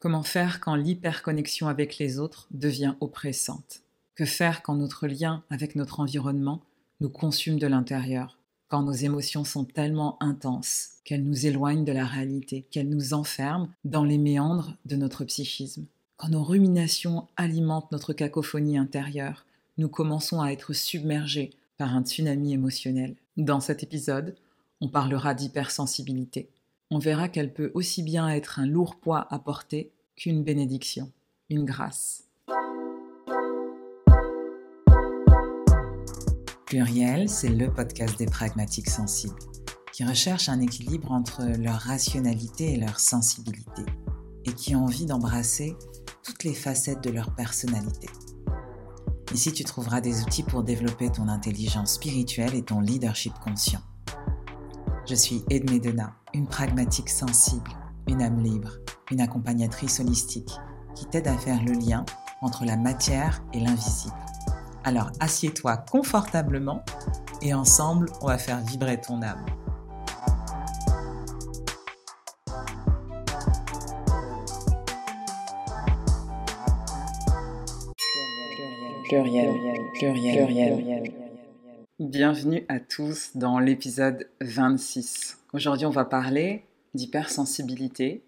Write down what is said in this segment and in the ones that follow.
Comment faire quand l'hyperconnexion avec les autres devient oppressante? Que faire quand notre lien avec notre environnement nous consume de l'intérieur? Quand nos émotions sont tellement intenses qu'elles nous éloignent de la réalité, qu'elles nous enferment dans les méandres de notre psychisme? Quand nos ruminations alimentent notre cacophonie intérieure, nous commençons à être submergés par un tsunami émotionnel? Dans cet épisode, on parlera d'hypersensibilité on verra qu'elle peut aussi bien être un lourd poids à porter qu'une bénédiction, une grâce. Pluriel, c'est le podcast des pragmatiques sensibles, qui recherchent un équilibre entre leur rationalité et leur sensibilité, et qui ont envie d'embrasser toutes les facettes de leur personnalité. Ici, tu trouveras des outils pour développer ton intelligence spirituelle et ton leadership conscient. Je suis Edmé Dena, une pragmatique sensible, une âme libre, une accompagnatrice holistique qui t'aide à faire le lien entre la matière et l'invisible. Alors assieds-toi confortablement et ensemble, on va faire vibrer ton âme. Pluriel, pluriel, pluriel. Bienvenue à tous dans l'épisode 26. Aujourd'hui, on va parler d'hypersensibilité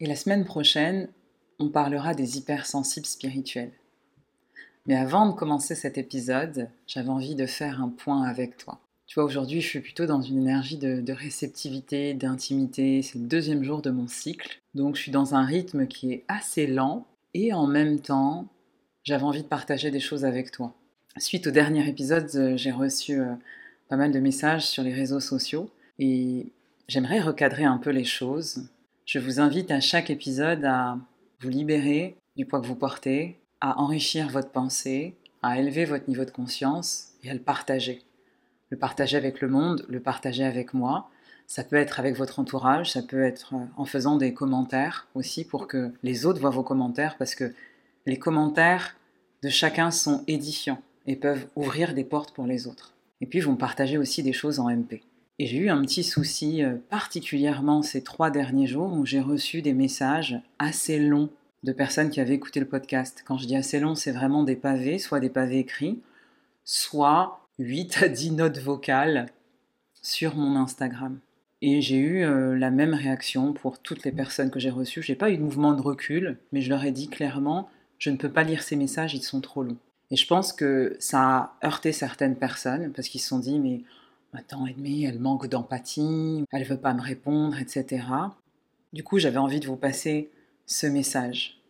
et la semaine prochaine, on parlera des hypersensibles spirituels. Mais avant de commencer cet épisode, j'avais envie de faire un point avec toi. Tu vois, aujourd'hui, je suis plutôt dans une énergie de, de réceptivité, d'intimité. C'est le deuxième jour de mon cycle. Donc, je suis dans un rythme qui est assez lent et en même temps, j'avais envie de partager des choses avec toi. Suite au dernier épisode, euh, j'ai reçu euh, pas mal de messages sur les réseaux sociaux et j'aimerais recadrer un peu les choses. Je vous invite à chaque épisode à vous libérer du poids que vous portez, à enrichir votre pensée, à élever votre niveau de conscience et à le partager. Le partager avec le monde, le partager avec moi. Ça peut être avec votre entourage, ça peut être euh, en faisant des commentaires aussi pour que les autres voient vos commentaires parce que les commentaires de chacun sont édifiants et peuvent ouvrir des portes pour les autres. Et puis vont partager aussi des choses en MP. Et j'ai eu un petit souci euh, particulièrement ces trois derniers jours où j'ai reçu des messages assez longs de personnes qui avaient écouté le podcast. Quand je dis assez long, c'est vraiment des pavés, soit des pavés écrits, soit 8 à 10 notes vocales sur mon Instagram. Et j'ai eu euh, la même réaction pour toutes les personnes que j'ai reçues. J'ai pas eu de mouvement de recul, mais je leur ai dit clairement, je ne peux pas lire ces messages, ils sont trop longs. Et je pense que ça a heurté certaines personnes parce qu'ils se sont dit mais attends Edmé, elle manque d'empathie, elle veut pas me répondre, etc. Du coup, j'avais envie de vous passer ce message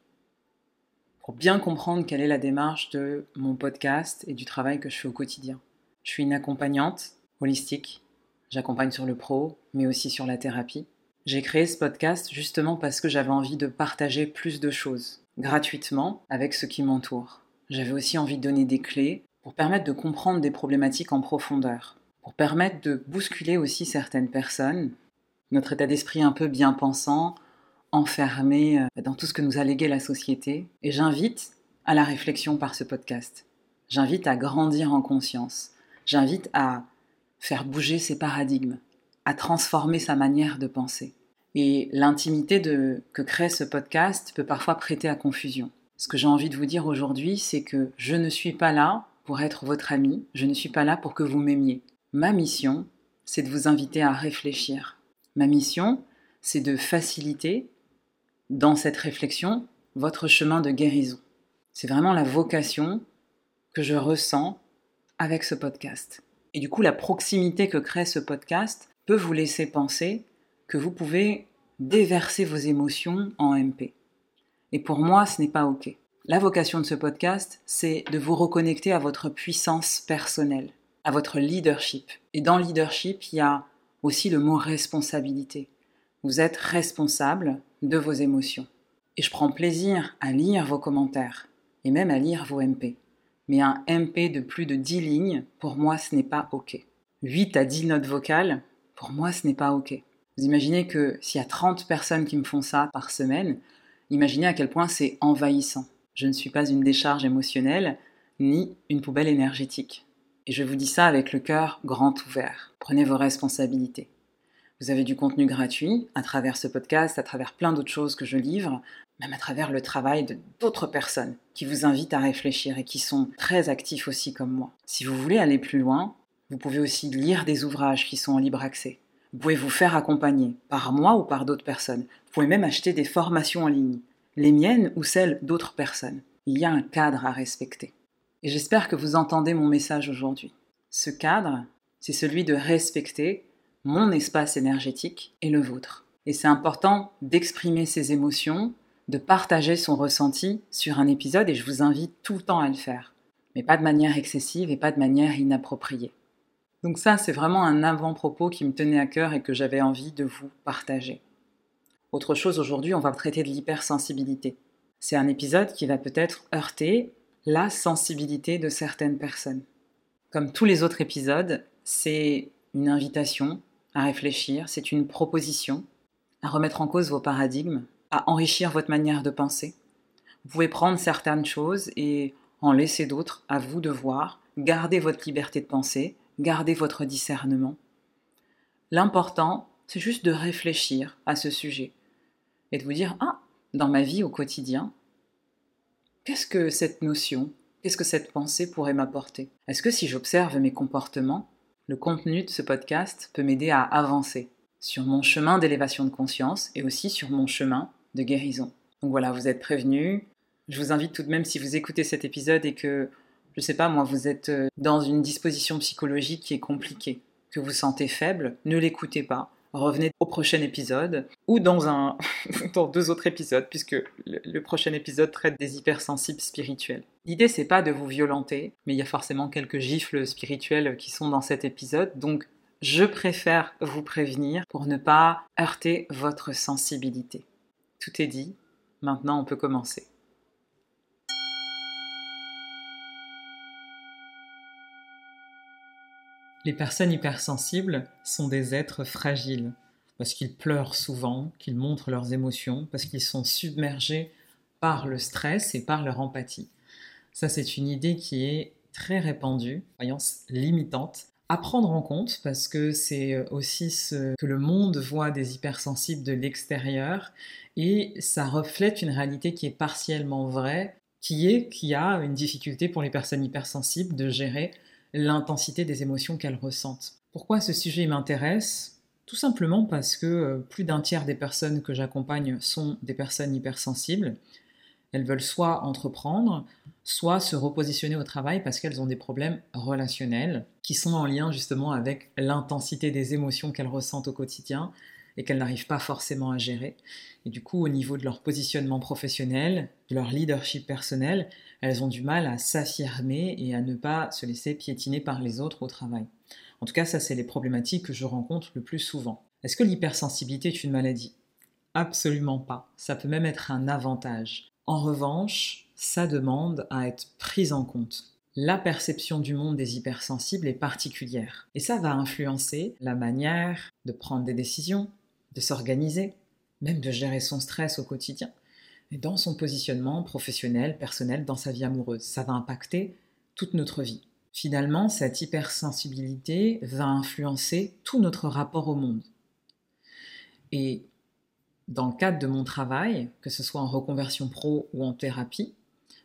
pour bien comprendre quelle est la démarche de mon podcast et du travail que je fais au quotidien. Je suis une accompagnante holistique. J'accompagne sur le pro, mais aussi sur la thérapie. J'ai créé ce podcast justement parce que j'avais envie de partager plus de choses gratuitement avec ceux qui m'entourent. J'avais aussi envie de donner des clés pour permettre de comprendre des problématiques en profondeur, pour permettre de bousculer aussi certaines personnes, notre état d'esprit un peu bien pensant, enfermé euh, dans tout ce que nous a légué la société. Et j'invite à la réflexion par ce podcast. J'invite à grandir en conscience. J'invite à faire bouger ses paradigmes, à transformer sa manière de penser. Et l'intimité que crée ce podcast peut parfois prêter à confusion. Ce que j'ai envie de vous dire aujourd'hui, c'est que je ne suis pas là pour être votre ami, je ne suis pas là pour que vous m'aimiez. Ma mission, c'est de vous inviter à réfléchir. Ma mission, c'est de faciliter, dans cette réflexion, votre chemin de guérison. C'est vraiment la vocation que je ressens avec ce podcast. Et du coup, la proximité que crée ce podcast peut vous laisser penser que vous pouvez déverser vos émotions en MP. Et pour moi, ce n'est pas OK. La vocation de ce podcast, c'est de vous reconnecter à votre puissance personnelle, à votre leadership. Et dans leadership, il y a aussi le mot responsabilité. Vous êtes responsable de vos émotions. Et je prends plaisir à lire vos commentaires et même à lire vos MP. Mais un MP de plus de 10 lignes, pour moi, ce n'est pas OK. 8 à 10 notes vocales, pour moi, ce n'est pas OK. Vous imaginez que s'il y a 30 personnes qui me font ça par semaine, Imaginez à quel point c'est envahissant. Je ne suis pas une décharge émotionnelle, ni une poubelle énergétique. Et je vous dis ça avec le cœur grand ouvert. Prenez vos responsabilités. Vous avez du contenu gratuit à travers ce podcast, à travers plein d'autres choses que je livre, même à travers le travail d'autres personnes qui vous invitent à réfléchir et qui sont très actifs aussi comme moi. Si vous voulez aller plus loin, vous pouvez aussi lire des ouvrages qui sont en libre accès. Vous pouvez vous faire accompagner par moi ou par d'autres personnes. Vous pouvez même acheter des formations en ligne, les miennes ou celles d'autres personnes. Il y a un cadre à respecter. Et j'espère que vous entendez mon message aujourd'hui. Ce cadre, c'est celui de respecter mon espace énergétique et le vôtre. Et c'est important d'exprimer ses émotions, de partager son ressenti sur un épisode et je vous invite tout le temps à le faire. Mais pas de manière excessive et pas de manière inappropriée. Donc ça, c'est vraiment un avant-propos qui me tenait à cœur et que j'avais envie de vous partager. Autre chose, aujourd'hui, on va traiter de l'hypersensibilité. C'est un épisode qui va peut-être heurter la sensibilité de certaines personnes. Comme tous les autres épisodes, c'est une invitation à réfléchir, c'est une proposition à remettre en cause vos paradigmes, à enrichir votre manière de penser. Vous pouvez prendre certaines choses et en laisser d'autres à vous de voir, garder votre liberté de penser, garder votre discernement. L'important, c'est juste de réfléchir à ce sujet et de vous dire, ah, dans ma vie au quotidien, qu'est-ce que cette notion, qu'est-ce que cette pensée pourrait m'apporter? Est-ce que si j'observe mes comportements, le contenu de ce podcast peut m'aider à avancer sur mon chemin d'élévation de conscience et aussi sur mon chemin de guérison? Donc voilà, vous êtes prévenus. Je vous invite tout de même, si vous écoutez cet épisode et que, je sais pas, moi, vous êtes euh, dans une disposition psychologique qui est compliquée, que vous sentez faible, ne l'écoutez pas. Revenez au prochain épisode ou dans un dans deux autres épisodes puisque le, prochain épisode traite des hypersensibles spirituels. L'idée c'est pas de vous violenter, mais il y a forcément quelques gifles spirituels qui sont dans cet épisode, donc je préfère vous prévenir pour ne pas heurter votre sensibilité. Tout est dit, maintenant on peut commencer. Les personnes hypersensibles sont des êtres fragiles, parce qu'ils pleurent souvent, qu'ils montrent leurs émotions, parce qu'ils sont submergés par le stress et par leur empathie. Ça, c'est une idée qui est très répandue, croyance limitante, à prendre en compte parce que c'est aussi ce que le monde voit des hypersensibles de l'extérieur et ça reflète une réalité qui est partiellement vraie, qui est qu'il y a une difficulté pour les personnes hypersensibles de gérer l'intensité des émotions qu'elles ressentent. Pourquoi ce sujet m'intéresse? Tout simplement parce que euh, plus d'un tiers des personnes que j'accompagne sont des personnes hypersensibles. Elles veulent soit entreprendre, soit se repositionner au travail parce qu'elles ont des problèmes relationnels qui sont en lien justement avec l'intensité des émotions qu'elles ressentent au quotidien et qu'elles n'arrivent pas forcément à gérer. Et du coup, au niveau de leur positionnement professionnel, de leur leadership personnel, elles ont du mal à s'affirmer et à ne pas se laisser piétiner par les autres au travail. En tout cas, ça, c'est les problématiques que je rencontre le plus souvent. Est-ce que l'hypersensibilité est une maladie? Absolument pas. Ça peut même être un avantage. En revanche, ça demande à être prise en compte. La perception du monde des hypersensibles est particulière et ça va influencer la manière de prendre des décisions, de s'organiser, même de gérer son stress au quotidien, dans son positionnement professionnel, personnel, dans sa vie amoureuse. Ça va impacter toute notre vie. Finalement, cette hypersensibilité va influencer tout notre rapport au monde. Et dans le cadre de mon travail, que ce soit en reconversion pro ou en thérapie,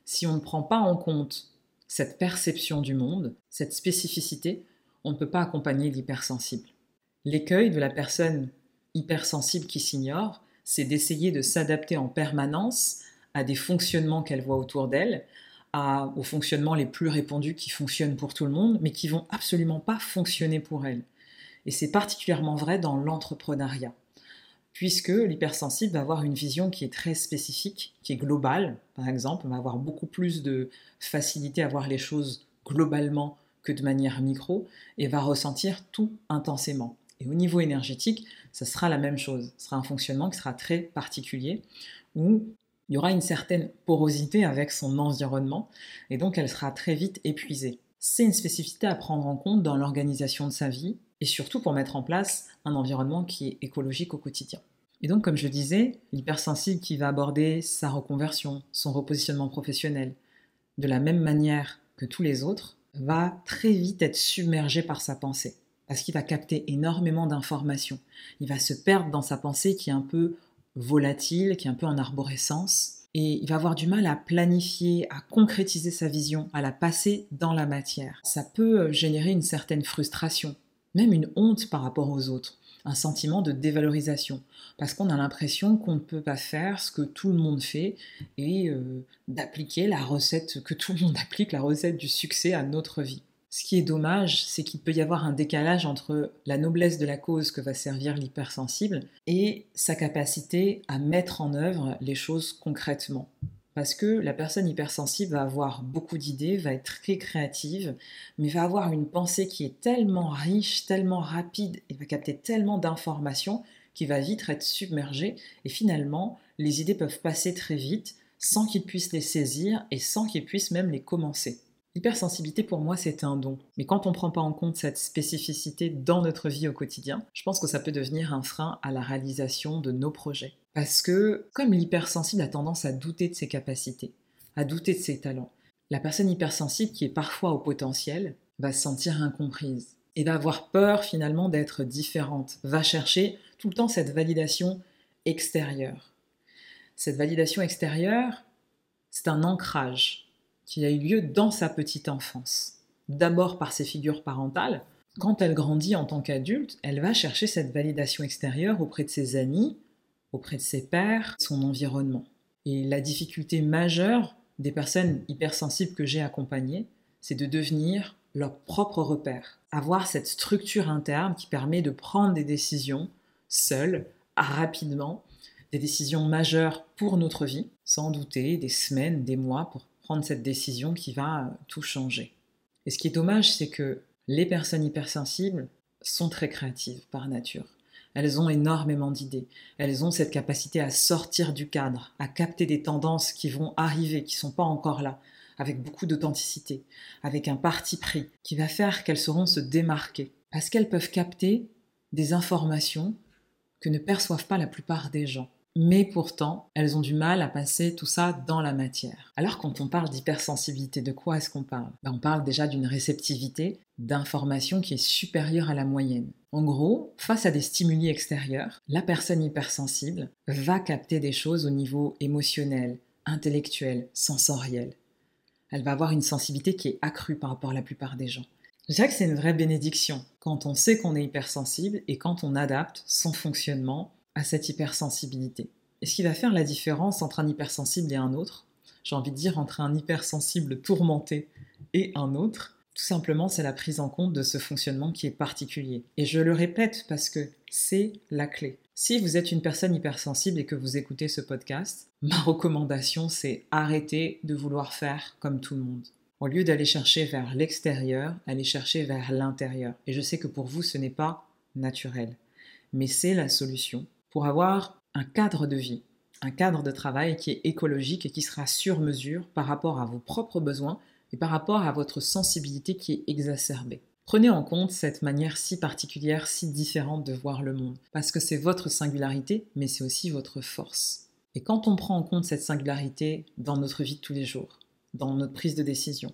si on ne prend pas en compte cette perception du monde, cette spécificité, on ne peut pas accompagner l'hypersensible. L'écueil de la personne hypersensible qui s'ignore, c'est d'essayer de s'adapter en permanence à des fonctionnements qu'elle voit autour d'elle, aux fonctionnements les plus répandus qui fonctionnent pour tout le monde, mais qui vont absolument pas fonctionner pour elle. Et c'est particulièrement vrai dans l'entrepreneuriat, puisque l'hypersensible va avoir une vision qui est très spécifique, qui est globale, par exemple, va avoir beaucoup plus de facilité à voir les choses globalement que de manière micro, et va ressentir tout intensément. Et au niveau énergétique, ça sera la même chose. Ce sera un fonctionnement qui sera très particulier, où il y aura une certaine porosité avec son environnement, et donc elle sera très vite épuisée. C'est une spécificité à prendre en compte dans l'organisation de sa vie, et surtout pour mettre en place un environnement qui est écologique au quotidien. Et donc, comme je disais, l'hypersensible qui va aborder sa reconversion, son repositionnement professionnel, de la même manière que tous les autres, va très vite être submergé par sa pensée parce qu'il va capter énormément d'informations. Il va se perdre dans sa pensée qui est un peu volatile, qui est un peu en arborescence, et il va avoir du mal à planifier, à concrétiser sa vision, à la passer dans la matière. Ça peut euh, générer une certaine frustration, même une honte par rapport aux autres, un sentiment de dévalorisation, parce qu'on a l'impression qu'on ne peut pas faire ce que tout le monde fait et euh, d'appliquer la recette que tout le monde applique, la recette du succès à notre vie. Ce qui est dommage, c'est qu'il peut y avoir un décalage entre la noblesse de la cause que va servir l'hypersensible et sa capacité à mettre en œuvre les choses concrètement. Parce que la personne hypersensible va avoir beaucoup d'idées, va être très créative, mais va avoir une pensée qui est tellement riche, tellement rapide, et va capter tellement d'informations qu'il va vite être submergé, et finalement, les idées peuvent passer très vite sans qu'il puisse les saisir et sans qu'il puisse même les commencer. L'hypersensibilité pour moi c'est un don, mais quand on ne prend pas en compte cette spécificité dans notre vie au quotidien, je pense que ça peut devenir un frein à la réalisation de nos projets. Parce que comme l'hypersensible a tendance à douter de ses capacités, à douter de ses talents, la personne hypersensible qui est parfois au potentiel va se sentir incomprise et va avoir peur finalement d'être différente, va chercher tout le temps cette validation extérieure. Cette validation extérieure, c'est un ancrage qui a eu lieu dans sa petite enfance. D'abord par ses figures parentales. Quand elle grandit en tant qu'adulte, elle va chercher cette validation extérieure auprès de ses amis, auprès de ses pères, son environnement. Et la difficulté majeure des personnes hypersensibles que j'ai accompagnées, c'est de devenir leur propre repère, avoir cette structure interne qui permet de prendre des décisions seules, rapidement, des décisions majeures pour notre vie, sans douter des semaines, des mois pour prendre cette décision qui va tout changer. Et ce qui est dommage, c'est que les personnes hypersensibles sont très créatives par nature. Elles ont énormément d'idées. Elles ont cette capacité à sortir du cadre, à capter des tendances qui vont arriver, qui ne sont pas encore là, avec beaucoup d'authenticité, avec un parti pris, qui va faire qu'elles sauront se démarquer. Parce qu'elles peuvent capter des informations que ne perçoivent pas la plupart des gens mais pourtant, elles ont du mal à passer tout ça dans la matière. Alors quand on parle d'hypersensibilité, de quoi est-ce qu'on parle? Ben, On parle déjà d'une réceptivité d'informations qui est supérieure à la moyenne. En gros, face à des stimuli extérieurs, la personne hypersensible va capter des choses au niveau émotionnel, intellectuel, sensoriel. Elle va avoir une sensibilité qui est accrue par rapport à la plupart des gens. Je dirais que c'est une vraie bénédiction quand on sait qu'on est hypersensible et quand on adapte son fonctionnement à cette hypersensibilité. Et ce qui va faire la différence entre un hypersensible et un autre, j'ai envie de dire entre un hypersensible tourmenté et un autre, tout simplement c'est la prise en compte de ce fonctionnement qui est particulier. Et je le répète parce que c'est la clé. Si vous êtes une personne hypersensible et que vous écoutez ce podcast, ma recommandation c'est arrêter de vouloir faire comme tout le monde. Au lieu d'aller chercher vers l'extérieur, allez chercher vers l'intérieur. Et je sais que pour vous ce n'est pas naturel, mais c'est la solution pour avoir un cadre de vie, un cadre de travail qui est écologique et qui sera sur mesure par rapport à vos propres besoins et par rapport à votre sensibilité qui est exacerbée. Prenez en compte cette manière si particulière, si différente de voir le monde, parce que c'est votre singularité, mais c'est aussi votre force. Et quand on prend en compte cette singularité dans notre vie de tous les jours, dans notre prise de décision,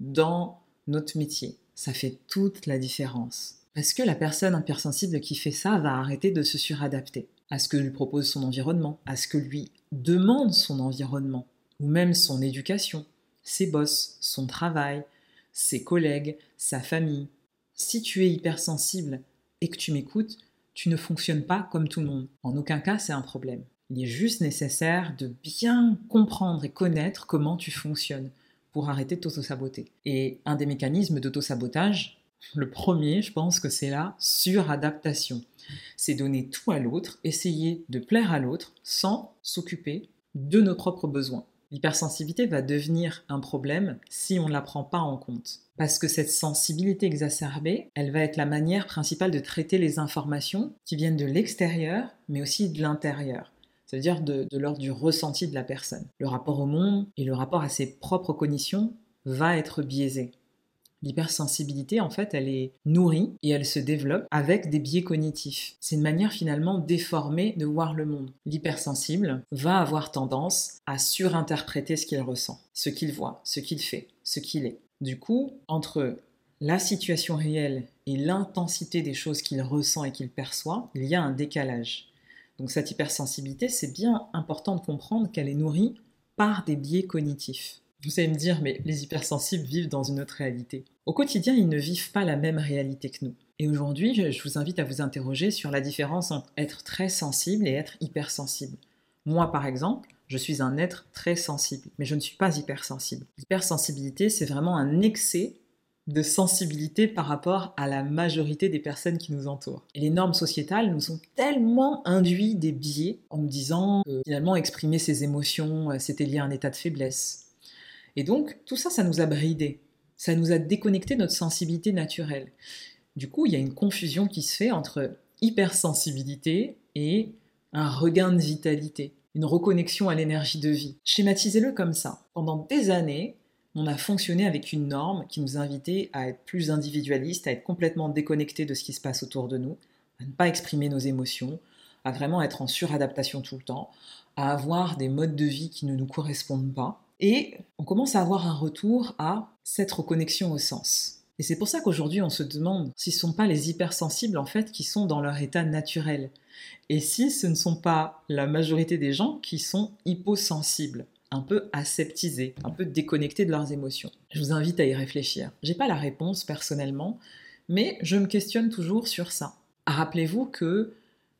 dans notre métier, ça fait toute la différence. Parce que la personne hypersensible qui fait ça va arrêter de se suradapter? À ce que lui propose son environnement, à ce que lui demande son environnement, ou même son éducation, ses boss, son travail, ses collègues, sa famille. Si tu es hypersensible et que tu m'écoutes, tu ne fonctionnes pas comme tout le monde. En aucun cas, c'est un problème. Il est juste nécessaire de bien comprendre et connaître comment tu fonctionnes pour arrêter de t'auto-saboter. Et un des mécanismes d'auto-sabotage, le premier, je pense que c'est la suradaptation c'est donner tout à l'autre, essayer de plaire à l'autre sans s'occuper de nos propres besoins. L'hypersensibilité va devenir un problème si on ne la prend pas en compte. Parce que cette sensibilité exacerbée, elle va être la manière principale de traiter les informations qui viennent de l'extérieur, mais aussi de l'intérieur. C'est-à-dire de, l'ordre du ressenti de la personne. Le rapport au monde et le rapport à ses propres cognitions va être biaisé. L'hypersensibilité, en fait, elle est nourrie et elle se développe avec des biais cognitifs. C'est une manière finalement déformée de voir le monde. L'hypersensible va avoir tendance à surinterpréter ce qu'il ressent, ce qu'il voit, ce qu'il fait, ce qu'il est. Du coup, entre la situation réelle et l'intensité des choses qu'il ressent et qu'il perçoit, il y a un décalage. Donc cette hypersensibilité, c'est bien important de comprendre qu'elle est nourrie par des biais cognitifs. Vous allez me dire, mais les hypersensibles vivent dans une autre réalité. Au quotidien, ils ne vivent pas la même réalité que nous. Et aujourd'hui, je vous invite à vous interroger sur la différence entre être très sensible et être hypersensible. Moi, par exemple, je suis un être très sensible, mais je ne suis pas hypersensible. L'hypersensibilité, c'est vraiment un excès de sensibilité par rapport à la majorité des personnes qui nous entourent. Et les normes sociétales nous ont tellement induit des biais en me disant que finalement exprimer ses émotions, euh, c'était lié à un état de faiblesse. Et donc tout ça, ça nous a bridés, ça nous a déconnecté notre sensibilité naturelle. Du coup, il y a une confusion qui se fait entre hypersensibilité et un regain de vitalité, une reconnexion à l'énergie de vie. Schématisez-le comme ça. Pendant des années, on a fonctionné avec une norme qui nous invitait à être plus individualiste, à être complètement déconnecté de ce qui se passe autour de nous, à ne pas exprimer nos émotions, à vraiment être en suradaptation tout le temps, à avoir des modes de vie qui ne nous correspondent pas. Et on commence à avoir un retour à cette reconnexion au sens. Et c'est pour ça qu'aujourd'hui on se demande si ce ne sont pas les hypersensibles en fait qui sont dans leur état naturel. Et si ce ne sont pas la majorité des gens qui sont hyposensibles un peu aseptisés, un peu déconnectés de leurs émotions. Je vous invite à y réfléchir. J'ai pas la réponse personnellement, mais je me questionne toujours sur ça. Rappelez-vous que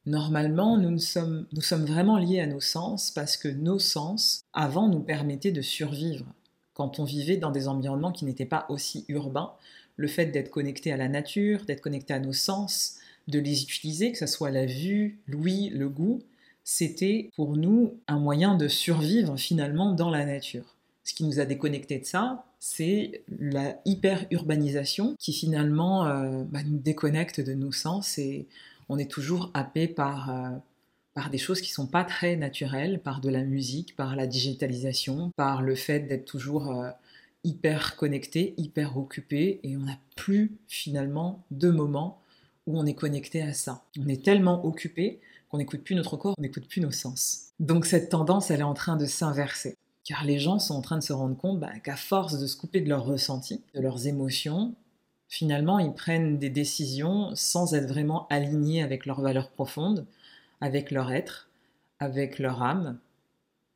normalement nous sommes, vraiment liés à nos sens parce que nos sens avant nous permettaient de survivre. Quand on vivait dans des environnements qui n'étaient pas aussi urbains, le fait d'être connecté à la nature, d'être connecté à nos sens, de les utiliser, que ce soit la vue, l'ouïe, le goût, c'était pour nous un moyen de survivre finalement dans la nature. Ce qui nous a déconnecté de ça, c'est la hyper-urbanisation qui finalement euh, bah, nous déconnecte de nos sens et on est toujours happé par, euh, par des choses qui sont pas très naturelles, par de la musique, par la digitalisation, par le fait d'être toujours euh, hyper connecté, hyper occupé et on n'a plus finalement de moments où on est connecté à ça. On est tellement occupé qu'on n'écoute plus notre corps, on n'écoute plus nos sens. Donc cette tendance, elle est en train de s'inverser. Car les gens sont en train de se rendre compte bah, qu'à force de se couper de leurs ressentis, de leurs émotions, finalement, ils prennent des décisions sans être vraiment alignés avec leurs valeurs profondes, avec leur être, avec leur âme,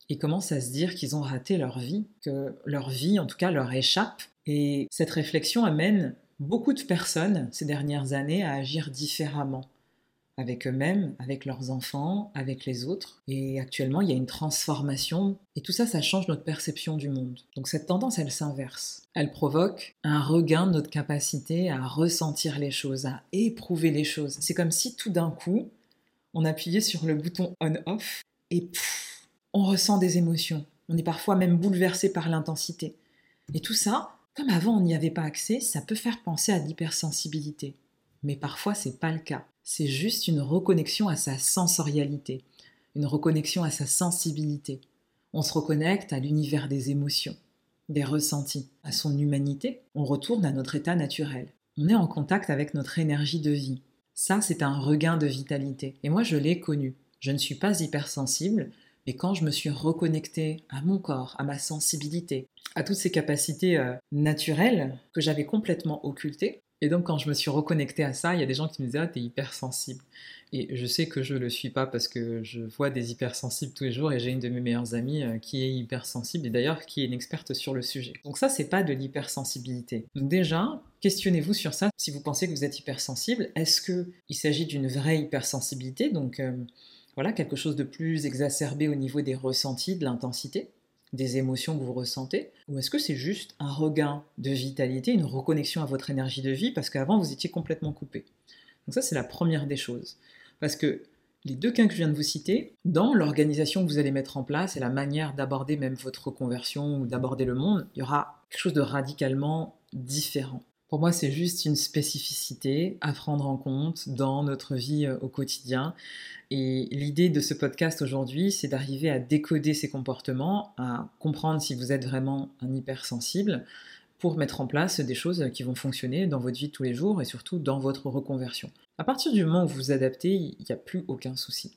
et commencent à se dire qu'ils ont raté leur vie, que leur vie, en tout cas, leur échappe. Et cette réflexion amène beaucoup de personnes ces dernières années à agir différemment avec eux-mêmes, avec leurs enfants, avec les autres. Et actuellement, il y a une transformation. Et tout ça, ça change notre perception du monde. Donc cette tendance, elle s'inverse. Elle provoque un regain de notre capacité à ressentir les choses, à éprouver les choses. C'est comme si tout d'un coup, on appuyait sur le bouton on-off et on ressent des émotions. On est parfois même bouleversé par l'intensité. Et tout ça, comme avant on n'y avait pas accès, ça peut faire penser à l'hypersensibilité. Mais parfois, c'est pas le cas c'est juste une reconnexion à sa sensorialité, une reconnexion à sa sensibilité. On se reconnecte à l'univers des émotions, des ressentis, à son humanité. On retourne à notre état naturel. On est en contact avec notre énergie de vie. Ça, c'est un regain de vitalité. Et moi, je l'ai connu. Je ne suis pas hypersensible, mais quand je me suis reconnectée à mon corps, à ma sensibilité, à toutes ces capacités euh, naturelles que j'avais complètement occultées, et donc, quand je me suis reconnectée à ça, il y a des gens qui me disaient Ah, t'es hypersensible. Et je sais que je ne le suis pas parce que je vois des hypersensibles tous les jours et j'ai une de mes meilleures amies euh, qui est hypersensible et d'ailleurs qui est une experte sur le sujet. Donc, ça, c'est pas de l'hypersensibilité. Donc, déjà, questionnez-vous sur ça. Si vous pensez que vous êtes hypersensible, est-ce qu'il s'agit d'une vraie hypersensibilité? Donc, euh, voilà, quelque chose de plus exacerbé au niveau des ressentis, de l'intensité? Des émotions que vous ressentez Ou est-ce que c'est juste un regain de vitalité, une reconnexion à votre énergie de vie parce qu'avant vous étiez complètement coupé? Donc ça c'est la première des choses. Parce que les deux cas que je viens de vous citer, dans l'organisation que vous allez mettre en place et la manière d'aborder même votre reconversion ou d'aborder le monde, il y aura quelque chose de radicalement différent. Pour moi, c'est juste une spécificité à prendre en compte dans notre vie euh, au quotidien. Et l'idée de ce podcast aujourd'hui, c'est d'arriver à décoder ces comportements, à comprendre si vous êtes vraiment un hypersensible, pour mettre en place des choses qui vont fonctionner dans votre vie de tous les jours et surtout dans votre reconversion. À partir du moment où vous vous adaptez, il n'y a plus aucun souci.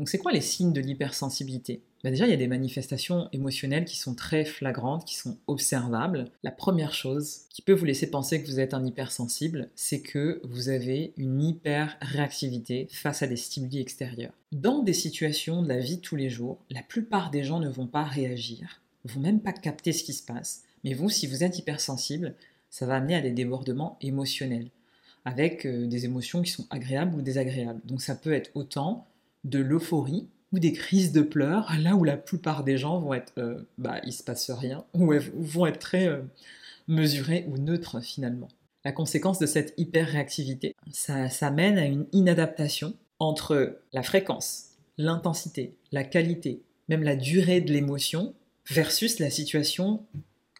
Donc c'est quoi les signes de l'hypersensibilité? Bah, Déjà, il y a des manifestations émotionnelles qui sont très flagrantes, qui sont observables. La première chose qui peut vous laisser penser que vous êtes un hypersensible, c'est que vous avez une hyper-réactivité face à des stimuli extérieurs. Dans des situations de la vie de tous les jours, la plupart des gens ne vont pas réagir, vont même pas capter ce qui se passe. Mais vous, si vous êtes hypersensible, ça va amener à des débordements émotionnels, avec euh, des émotions qui sont agréables ou désagréables. Donc ça peut être autant de l'euphorie ou des crises de pleurs, là où la plupart des gens vont être, euh, bah, il se passe rien, ou vont être très euh, mesurés ou neutres finalement. La conséquence de cette hyper-réactivité, ça, mène à une inadaptation entre la fréquence, l'intensité, la qualité, même la durée de l'émotion, versus la situation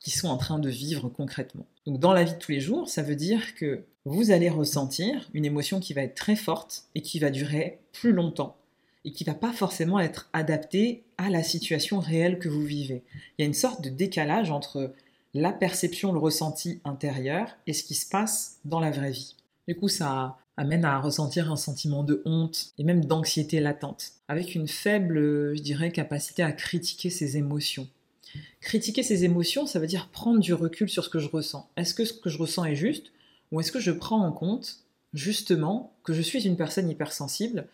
qu'ils sont en train de vivre concrètement. Donc dans la vie de tous les jours, ça veut dire que vous allez ressentir une émotion qui va être très forte et qui va durer plus longtemps et qui va pas forcément être adapté à la situation réelle que vous vivez. Il y a une sorte de décalage entre la perception, le ressenti intérieur et ce qui se passe dans la vraie vie. Du coup, ça amène à ressentir un sentiment de honte et même d'anxiété latente, avec une faible, je dirais, capacité à critiquer ses émotions. Critiquer ses émotions, ça veut dire prendre du recul sur ce que je ressens. Est-ce que ce que je ressens est juste ou est-ce que je prends en compte justement que je suis une personne hypersensible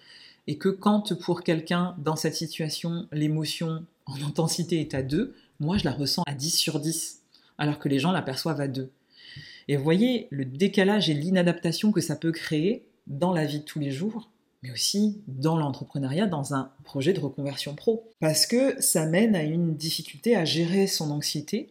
et que quand pour quelqu'un dans cette situation, l'émotion en intensité est à 2, moi je la ressens à 10 sur 10, alors que les gens l'aperçoivent à 2. Et vous voyez le décalage et l'inadaptation que ça peut créer dans la vie de tous les jours, mais aussi dans l'entrepreneuriat, dans un projet de reconversion pro. Parce que ça mène à une difficulté à gérer son anxiété,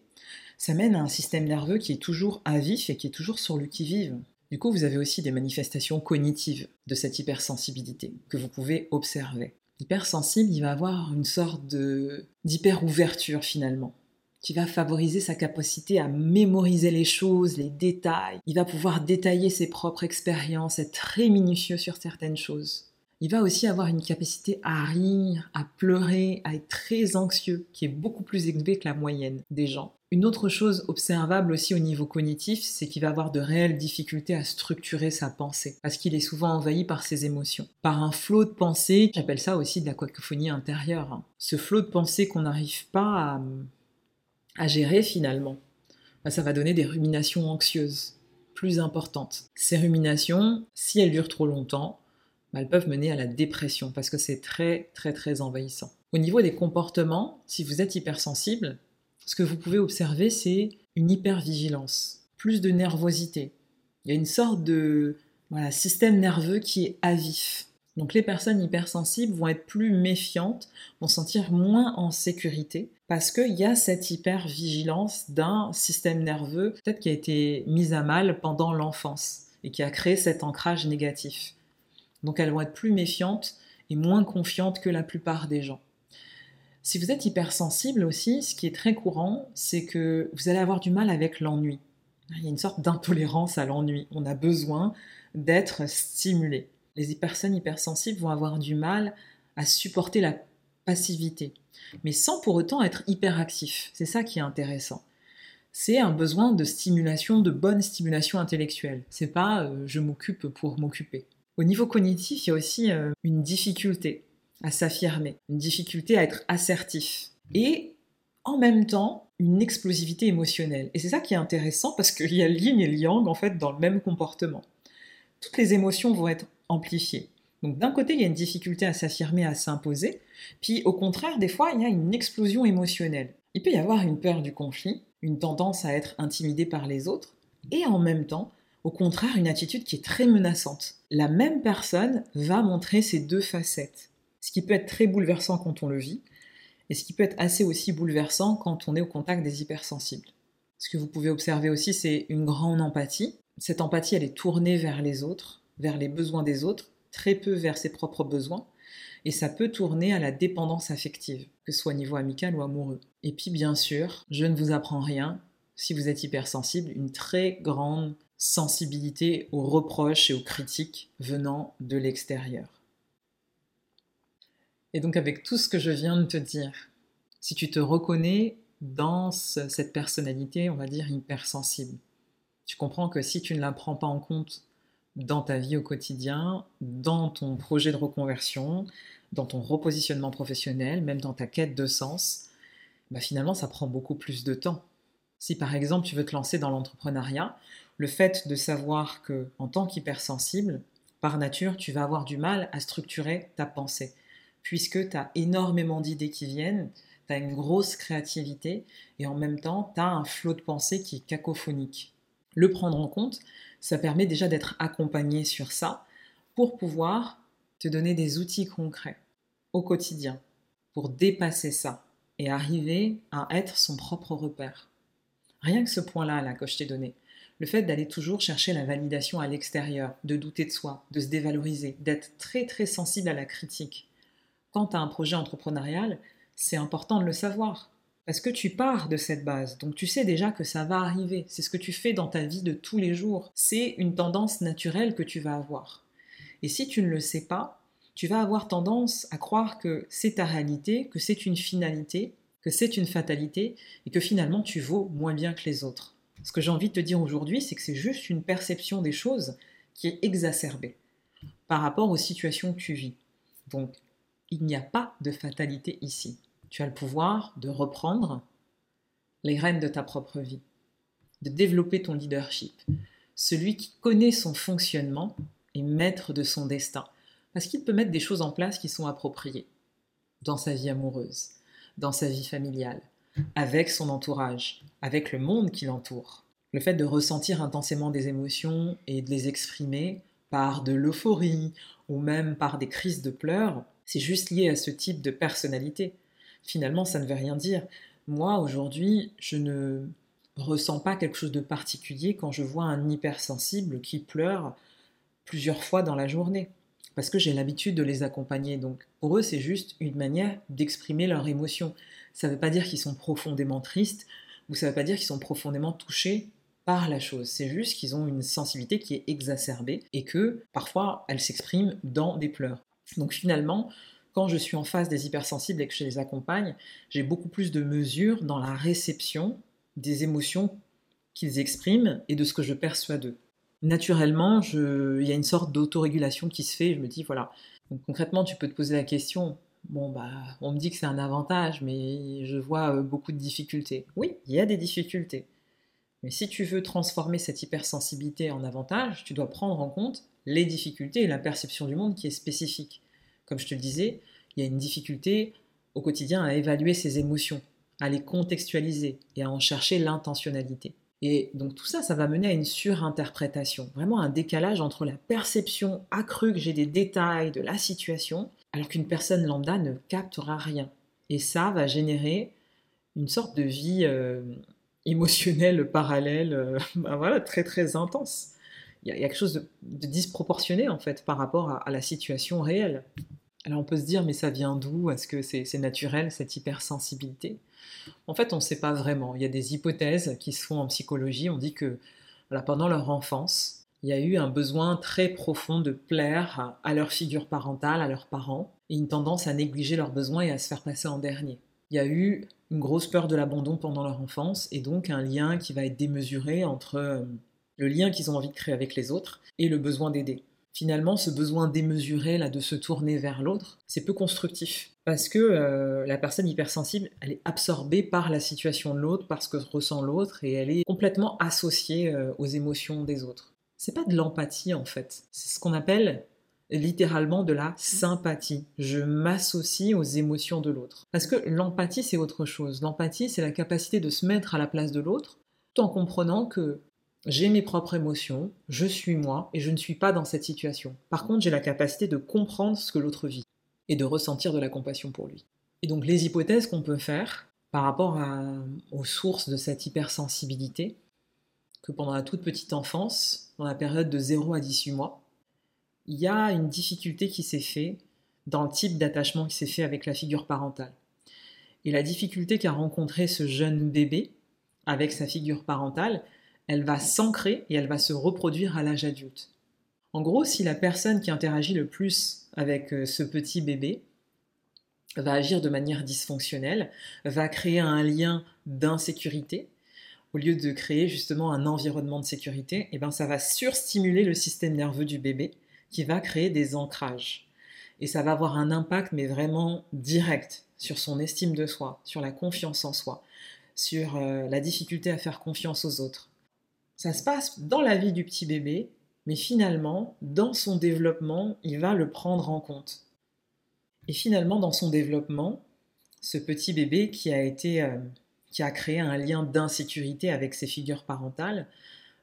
ça mène à un système nerveux qui est toujours à vif et qui est toujours sur le qui-vive. Du coup, vous avez aussi des manifestations cognitives de cette hypersensibilité que vous pouvez observer. L'hypersensible, il va avoir une sorte de d'hyper-ouverture finalement, qui va favoriser sa capacité à mémoriser les choses, les détails. Il va pouvoir détailler ses propres expériences, être très minutieux sur certaines choses. Il va aussi avoir une capacité à rire, à pleurer, à être très anxieux, qui est beaucoup plus élevée que la moyenne des gens. Une autre chose observable aussi au niveau cognitif, c'est qu'il va avoir de réelles difficultés à structurer sa pensée, parce qu'il est souvent envahi par ses émotions, par un flot de pensée, j'appelle ça aussi de la cacophonie intérieure. Hein. Ce flot de pensée qu'on n'arrive pas à, gérer finalement, bah, ça va donner des ruminations anxieuses plus importantes. Ces ruminations, si elles durent trop longtemps, elles peuvent mener à la dépression, parce que c'est très très très envahissant. Au niveau des comportements, si vous êtes hypersensible, ce que vous pouvez observer, c'est une hypervigilance, plus de nervosité. Il y a une sorte de système nerveux qui est à vif. Donc les personnes hypersensibles vont être plus méfiantes, vont sentir moins en sécurité parce qu'il y a cette hypervigilance d'un système nerveux peut-être qui a été mis à mal pendant l'enfance et qui a créé cet ancrage négatif. Donc elles vont être plus méfiantes et moins confiantes que la plupart des gens. Si vous êtes hypersensible aussi, ce qui est très courant, c'est que vous allez avoir du mal avec l'ennui. Il y a une sorte d'intolérance à l'ennui. On a besoin d'être stimulé. Les personnes hypersensibles vont avoir du mal à supporter la passivité, mais sans pour autant être hyperactif. C'est ça qui est intéressant. C'est un besoin de stimulation, de bonne stimulation intellectuelle. C'est pas euh, je m'occupe pour m'occuper. Au niveau cognitif, il y a aussi euh, une difficulté à s'affirmer, une difficulté à être assertif. Et en même temps, une explosivité émotionnelle. Et c'est ça qui est intéressant parce qu'il y a yin et yang en fait dans le même comportement. Toutes les émotions vont être amplifiées. Donc d'un côté, il y a une difficulté à s'affirmer, à s'imposer, puis au contraire, des fois, il y a une explosion émotionnelle. Il peut y avoir une peur du conflit, une tendance à être intimidé par les autres, et en même temps, au contraire, une attitude qui est très menaçante. La même personne va montrer ces deux facettes ce qui peut être très bouleversant quand on le vit, et ce qui peut être assez aussi bouleversant quand on est au contact des hypersensibles. Ce que vous pouvez observer aussi, c'est une grande empathie. Cette empathie, elle est tournée vers les autres, vers les besoins des autres, très peu vers ses propres besoins, et ça peut tourner à la dépendance affective, que ce soit au niveau amical ou amoureux. Et puis bien sûr, je ne vous apprends rien, si vous êtes hypersensible, une très grande sensibilité aux reproches et aux critiques venant de l'extérieur. Et donc avec tout ce que je viens de te dire, si tu te reconnais dans cette personnalité, on va dire hypersensible, tu comprends que si tu ne la prends pas en compte dans ta vie au quotidien, dans ton projet de reconversion, dans ton repositionnement professionnel, même dans ta quête de sens, bah finalement ça prend beaucoup plus de temps. Si par exemple tu veux te lancer dans l'entrepreneuriat, le fait de savoir que en tant qu'hypersensible, par nature, tu vas avoir du mal à structurer ta pensée, puisque tu as énormément d'idées qui viennent, tu as une grosse créativité et en même temps, tu as un flot de pensée qui est cacophonique. Le prendre en compte, ça permet déjà d'être accompagné sur ça pour pouvoir te donner des outils concrets au quotidien pour dépasser ça et arriver à être son propre repère. Rien que ce point-là là, que je t'ai donné, le fait d'aller toujours chercher la validation à l'extérieur, de douter de soi, de se dévaloriser, d'être très très sensible à la critique. Quand tu as un projet entrepreneurial, c'est important de le savoir. Parce que tu pars de cette base, donc tu sais déjà que ça va arriver. C'est ce que tu fais dans ta vie de tous les jours. C'est une tendance naturelle que tu vas avoir. Et si tu ne le sais pas, tu vas avoir tendance à croire que c'est ta réalité, que c'est une finalité, que c'est une fatalité, et que finalement tu vaux moins bien que les autres. Ce que j'ai envie de te dire aujourd'hui, c'est que c'est juste une perception des choses qui est exacerbée par rapport aux situations que tu vis. Donc, il n'y a pas de fatalité ici. Tu as le pouvoir de reprendre les rênes de ta propre vie, de développer ton leadership. Celui qui connaît son fonctionnement est maître de son destin, parce qu'il peut mettre des choses en place qui sont appropriées dans sa vie amoureuse, dans sa vie familiale, avec son entourage, avec le monde qui l'entoure. Le fait de ressentir intensément des émotions et de les exprimer par de l'euphorie ou même par des crises de pleurs, c'est juste lié à ce type de personnalité. Finalement, ça ne veut rien dire. Moi, aujourd'hui, je ne ressens pas quelque chose de particulier quand je vois un hypersensible qui pleure plusieurs fois dans la journée. Parce que j'ai l'habitude de les accompagner. Donc, pour eux, c'est juste une manière d'exprimer leurs émotions ça ne veut pas dire qu'ils sont profondément tristes ou ça ne veut pas dire qu'ils sont profondément touchés par la chose. C'est juste qu'ils ont une sensibilité qui est exacerbée et que parfois elle s'exprime dans des pleurs. Donc finalement, quand je suis en face des hypersensibles et que je les accompagne, j'ai beaucoup plus de mesures dans la réception des émotions qu'ils expriment et de ce que je perçois d'eux. Naturellement, il y a une sorte d'autorégulation qui se fait. Je me dis, voilà, concrètement, tu peux te poser la question, bon, bah, on me dit que c'est un avantage, mais je vois euh, beaucoup de difficultés. Oui, il y a des difficultés. Mais si tu veux transformer cette hypersensibilité en avantage, tu dois prendre en compte les difficultés et la perception du monde qui est spécifique. Comme je te le disais, il y a une difficulté au quotidien à évaluer ses émotions, à les contextualiser et à en chercher l'intentionnalité. Et donc tout ça, ça va mener à une surinterprétation, vraiment un décalage entre la perception accrue que j'ai des détails de la situation alors qu'une personne lambda ne captera rien. Et ça va générer une sorte de vie euh, émotionnelle parallèle, euh, bah voilà, très très intense. Il y, a, quelque chose de, disproportionné en fait par rapport à, la situation réelle. Alors on peut se dire mais ça vient d'où? Est-ce que c'est naturel cette hypersensibilité? En fait on ne sait pas vraiment. Il y a des hypothèses qui se font en psychologie. On dit que pendant leur enfance, il y a eu un besoin très profond de plaire à leur figure parentale, à leurs parents, et une tendance à négliger leurs besoins et à se faire passer en dernier. Il y a eu une grosse peur de l'abandon pendant leur enfance, et donc un lien qui va être démesuré entre euh, le lien qu'ils ont envie de créer avec les autres et le besoin d'aider. Finalement, ce besoin démesuré là de se tourner vers l'autre, c'est peu constructif parce que euh, la personne hypersensible, elle est absorbée par la situation de l'autre, par ce que ressent l'autre, et elle est complètement associée euh, aux émotions des autres c'est pas de l'empathie en fait. C'est ce qu'on appelle littéralement de la sympathie. Je m'associe aux émotions de l'autre. Parce que l'empathie, c'est autre chose. L'empathie, c'est la capacité de se mettre à la place de l'autre, tout en comprenant que j'ai mes propres émotions, je suis moi, et je ne suis pas dans cette situation. Par contre, j'ai la capacité de comprendre ce que l'autre vit, et de ressentir de la compassion pour lui. Et donc les hypothèses qu'on peut faire par rapport aux sources de cette hypersensibilité, que pendant la toute petite enfance, dans la période de 0 à 18 mois, il y a une difficulté qui s'est faite dans le type d'attachement qui s'est fait avec la figure parentale. Et la difficulté qu'a rencontré ce jeune bébé avec sa figure parentale, elle va s'ancrer et elle va se reproduire à l'âge adulte. En gros, si la personne qui interagit le plus avec euh, ce petit bébé va agir de manière dysfonctionnelle, va créer un lien d'insécurité, au lieu de créer justement un environnement de sécurité, eh ben ça va surstimuler le système nerveux du bébé qui va créer des ancrages. Et ça va avoir un impact, mais vraiment direct, sur son estime de soi, sur la confiance en soi, sur euh, la difficulté à faire confiance aux autres. Ça se passe dans la vie du petit bébé, mais finalement, dans son développement, il va le prendre en compte. Et finalement, dans son développement, ce petit bébé qui a été euh, qui a créé un lien d'insécurité avec ses figures parentales,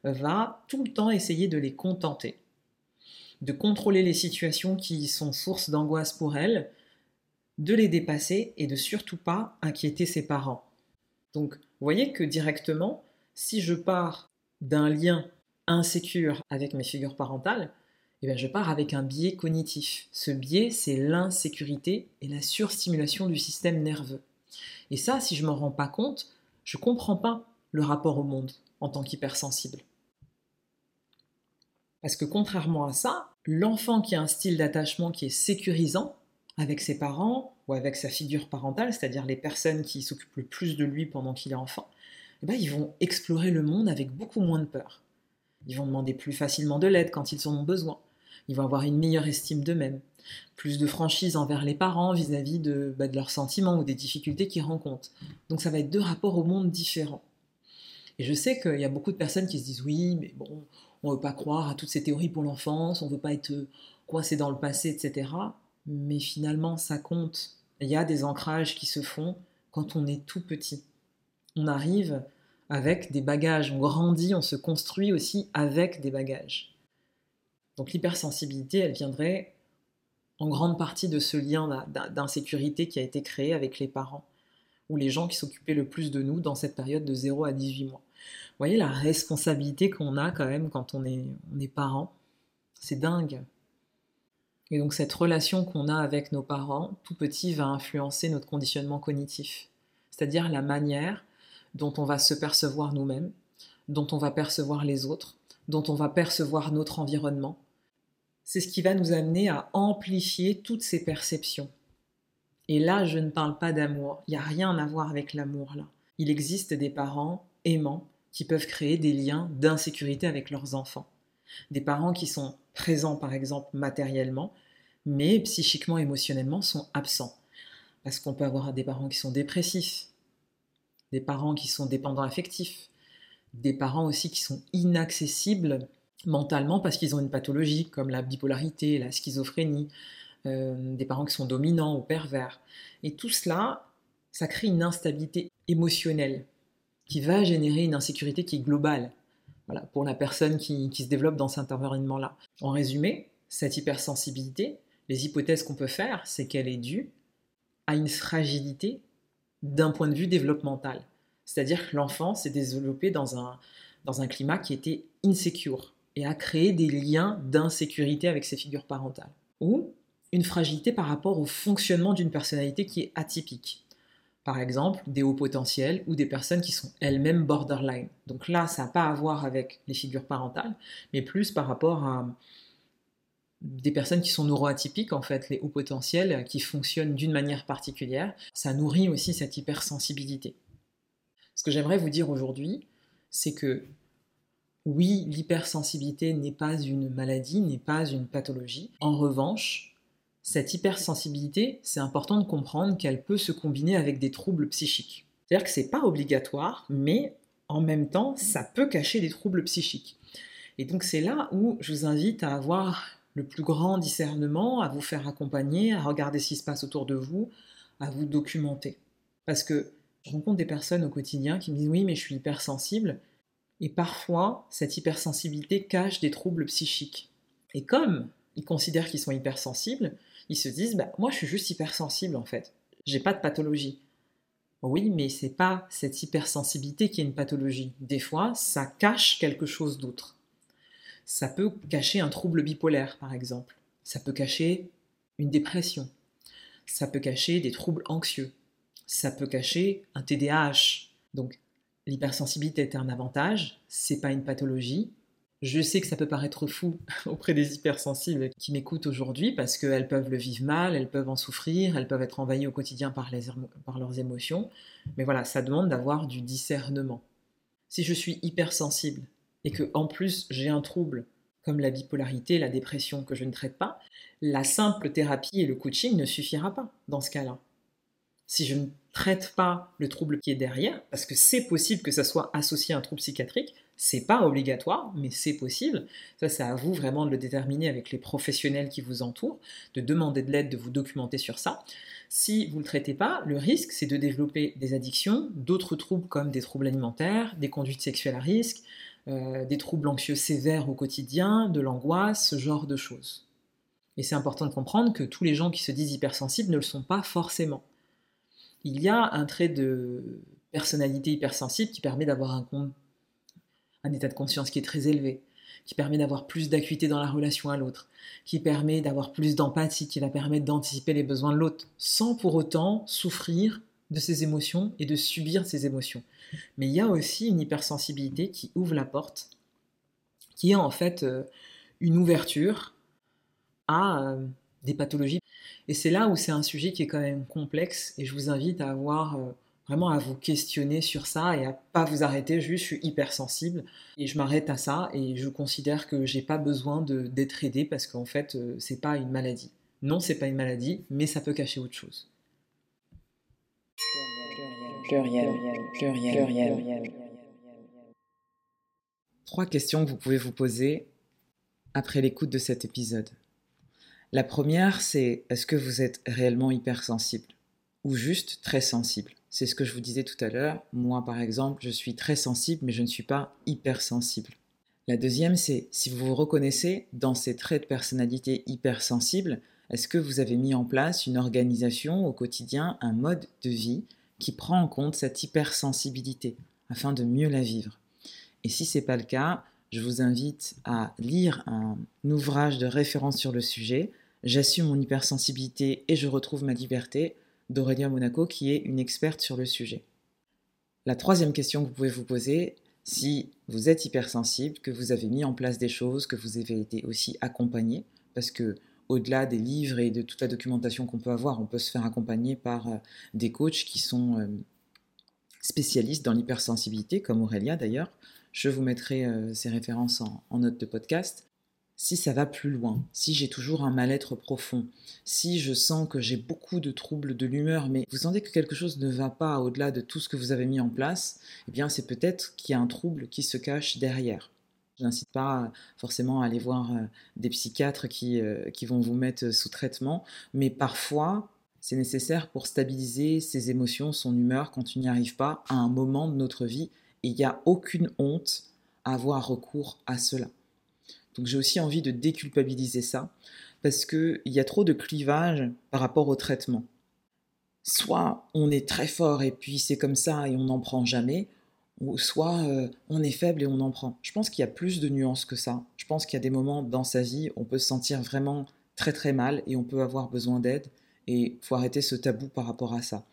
va tout le temps essayer de les contenter, de contrôler les situations qui sont source d'angoisse pour elle, de les dépasser et de surtout pas inquiéter ses parents. Donc, vous voyez que directement, si je pars d'un lien insécure avec mes figures parentales, eh bien, je pars avec un biais cognitif. Ce biais, c'est l'insécurité et la surstimulation du système nerveux. Et ça, si je m'en rends pas compte, je comprends pas le rapport au monde en tant qu'hypersensible. Parce que contrairement à ça, l'enfant qui a un style d'attachement qui est sécurisant avec ses parents ou avec sa figure parentale, c'est-à-dire les personnes qui s'occupent le plus de lui pendant qu'il est enfant, eh ben, ils vont explorer le monde avec beaucoup moins de peur. Ils vont demander plus facilement de l'aide quand ils en ont besoin. Ils vont avoir une meilleure estime d'eux-mêmes plus de franchise envers les parents vis-à-vis de, bah, de, leurs sentiments ou des difficultés qu'ils rencontrent. Donc ça va être deux rapports au monde différents. Et je sais qu'il y a beaucoup de personnes qui se disent oui, mais bon, on ne veut pas croire à toutes ces théories pour l'enfance, on ne veut pas être coincé dans le passé, etc. Mais finalement, ça compte. Il y a des ancrages qui se font quand on est tout petit. On arrive avec des bagages, on grandit, on se construit aussi avec des bagages. Donc l'hypersensibilité, elle viendrait en grande partie de ce lien d'insécurité qui a été créé avec les parents, ou les gens qui s'occupaient le plus de nous dans cette période de 0 à 18 mois. Vous voyez la responsabilité qu'on a quand même quand on est, on est parent, c'est dingue. Et donc cette relation qu'on a avec nos parents, tout petit, va influencer notre conditionnement cognitif, c'est-à-dire la manière dont on va se percevoir nous-mêmes, dont on va percevoir les autres, dont on va percevoir notre environnement, c'est ce qui va nous amener à amplifier toutes ces perceptions. Et là, je ne parle pas d'amour. Il n'y a rien à voir avec l'amour là. Il existe des parents aimants qui peuvent créer des liens d'insécurité avec leurs enfants. Des parents qui sont présents, par exemple, matériellement, mais psychiquement, émotionnellement, sont absents. Parce qu'on peut avoir des parents qui sont dépressifs, des parents qui sont dépendants affectifs, des parents aussi qui sont inaccessibles mentalement parce qu'ils ont une pathologie comme la bipolarité, la schizophrénie, euh, des parents qui sont dominants ou pervers. Et tout cela, ça crée une instabilité émotionnelle qui va générer une insécurité qui est globale voilà, pour la personne qui, qui se développe dans cet environnement-là. En résumé, cette hypersensibilité, les hypothèses qu'on peut faire, c'est qu'elle est due à une fragilité d'un point de vue développemental. C'est-à-dire que l'enfant s'est développé dans un, dans un climat qui était insecure, et à créer des liens d'insécurité avec ses figures parentales. Ou une fragilité par rapport au fonctionnement d'une personnalité qui est atypique. Par exemple, des hauts potentiels ou des personnes qui sont elles-mêmes borderline. Donc là, ça n'a pas à voir avec les figures parentales, mais plus par rapport à des personnes qui sont neuroatypiques, en fait, les hauts potentiels, qui fonctionnent d'une manière particulière. Ça nourrit aussi cette hypersensibilité. Ce que j'aimerais vous dire aujourd'hui, c'est que oui, l'hypersensibilité n'est pas une maladie, n'est pas une pathologie. En revanche, cette hypersensibilité, c'est important de comprendre qu'elle peut se combiner avec des troubles psychiques. C'est-à-dire que c'est pas obligatoire, mais en même temps, ça peut cacher des troubles psychiques. Et donc c'est là où je vous invite à avoir le plus grand discernement, à vous faire accompagner, à regarder ce qui se passe autour de vous, à vous documenter. Parce que je rencontre des personnes au quotidien qui me disent oui, mais je suis hypersensible. Et parfois, cette hypersensibilité cache des troubles psychiques. Et comme ils considèrent qu'ils sont hypersensibles, ils se disent bah, Moi, je suis juste hypersensible en fait. J'ai pas de pathologie. Oui, mais c'est pas cette hypersensibilité qui est une pathologie. Des fois, ça cache quelque chose d'autre. Ça peut cacher un trouble bipolaire, par exemple. Ça peut cacher une dépression. Ça peut cacher des troubles anxieux. Ça peut cacher un TDAH. Donc, L'hypersensibilité est un avantage, c'est pas une pathologie. Je sais que ça peut paraître fou auprès des hypersensibles qui m'écoutent aujourd'hui parce qu'elles peuvent le vivre mal, elles peuvent en souffrir, elles peuvent être envahies au quotidien par, leurs émotions. Mais voilà, ça demande d'avoir du discernement. Si je suis hypersensible et que en plus j'ai un trouble comme la bipolarité, la dépression que je ne traite pas, la simple thérapie et le coaching ne suffira pas dans ce cas-là. Si je traite pas le trouble qui est derrière, parce que c'est possible que ça soit associé à un trouble psychiatrique, c'est pas obligatoire, mais c'est possible. Ça, c'est à vous vraiment de le déterminer avec les professionnels qui vous entourent, de demander de l'aide, de vous documenter sur ça. Si vous ne le traitez pas, le risque, c'est de développer des addictions, d'autres troubles comme des troubles alimentaires, des conduites sexuelles à risque, euh, des troubles anxieux sévères au quotidien, de l'angoisse, ce genre de choses. Et c'est important de comprendre que tous les gens qui se disent hypersensibles ne le sont pas forcément. Il y a un trait de personnalité hypersensible qui permet d'avoir un état de conscience qui est très élevé, qui permet d'avoir plus d'acuité dans la relation à l'autre, qui permet d'avoir plus d'empathie, qui va permettre d'anticiper les besoins de l'autre, sans pour autant souffrir de ses émotions et de subir ses émotions. Mais il y a aussi une hypersensibilité qui ouvre la porte, qui est en fait euh, une ouverture à euh, des pathologies. Et c'est là où c'est un sujet qui est quand même complexe, et je vous invite à avoir... Euh, vraiment à vous questionner sur ça et à pas vous arrêter juste je suis hypersensible et je m'arrête à ça et je considère que j'ai pas besoin d'être aidé parce qu'en fait euh, c'est pas une maladie. Non, c'est pas une maladie, mais ça peut cacher autre chose. Trois questions que vous pouvez vous poser après l'écoute de cet épisode. La première, c'est est-ce que vous êtes réellement hypersensible ou juste très sensible? C'est ce que je vous disais tout à l'heure. Moi, par exemple, je suis très sensible, mais je ne suis pas hypersensible. La deuxième, c'est si vous vous reconnaissez dans ces traits de personnalité hypersensible, est-ce que vous avez mis en place une organisation au quotidien, un mode de vie qui prend en compte cette hypersensibilité afin de mieux la vivre? Et si ce n'est pas le cas, je vous invite à lire un ouvrage de référence sur le sujet. J'assume mon hypersensibilité et je retrouve ma liberté d'Aurélia Monaco, qui est une experte sur le sujet. La troisième question que vous pouvez vous poser, si vous êtes hypersensible, que vous avez mis en place des choses, que vous avez été aussi accompagné, parce que au-delà des livres et de toute la documentation qu'on peut avoir, on peut se faire accompagner par euh, des coachs qui sont euh, spécialistes dans l'hypersensibilité, comme Aurélia d'ailleurs. Je vous mettrai euh, ces références en note de podcast si ça va plus loin, si j'ai toujours un mal-être profond, si je sens que j'ai beaucoup de troubles de l'humeur, mais vous sentez que quelque chose ne va pas au-delà de tout ce que vous avez mis en place, eh bien c'est peut-être qu'il y a un trouble qui se cache derrière. Je n'incite pas forcément à aller voir euh, des psychiatres qui, euh, qui vont vous mettre sous traitement, mais parfois c'est nécessaire pour stabiliser ses émotions, son humeur quand tu n'y arrives pas à un moment de notre vie. Et il n'y a aucune honte à avoir recours à cela. Donc j'ai aussi envie de déculpabiliser ça, parce qu'il y a trop de clivage par rapport au traitement. Soit on est très fort et puis c'est comme ça et on n'en prend jamais, ou soit euh, on est faible et on en prend. Je pense qu'il y a plus de nuances que ça. Je pense qu'il y a des moments dans sa vie où on peut se sentir vraiment très très mal et on peut avoir besoin d'aide et il faut arrêter ce tabou par rapport à ça.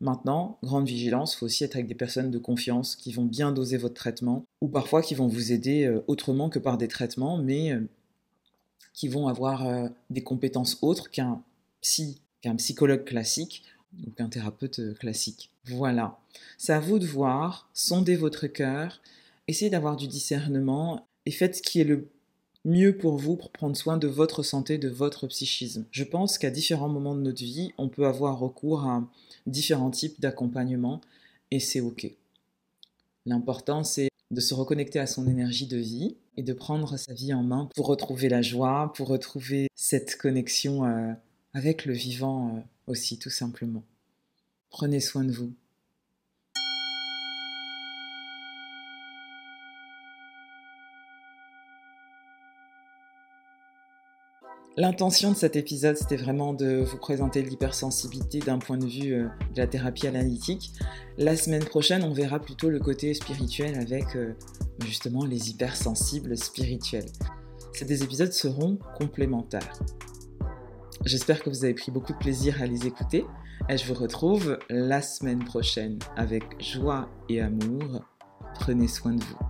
Maintenant, grande vigilance, il faut aussi être avec des personnes de confiance qui vont bien doser votre traitement ou parfois qui vont vous aider euh, autrement que par des traitements, mais euh, qui vont avoir euh, des compétences autres qu'un psy, qu'un psychologue classique ou qu'un thérapeute classique. Voilà. C'est à vous de voir, sondez votre cœur, essayez d'avoir du discernement et faites ce qui est le mieux pour vous pour prendre soin de votre santé, de votre psychisme. Je pense qu'à différents moments de notre vie, on peut avoir recours à différents types d'accompagnement et c'est OK. L'important, c'est de se reconnecter à son énergie de vie et de prendre sa vie en main pour retrouver la joie, pour retrouver cette connexion euh, avec le vivant euh, aussi, tout simplement. Prenez soin de vous. L'intention de cet épisode, c'était vraiment de vous présenter l'hypersensibilité d'un point de vue euh, de la thérapie analytique. La semaine prochaine, on verra plutôt le côté spirituel avec euh, justement les hypersensibles spirituels. Ces deux épisodes seront complémentaires. J'espère que vous avez pris beaucoup de plaisir à les écouter et je vous retrouve la semaine prochaine avec joie et amour. Prenez soin de vous.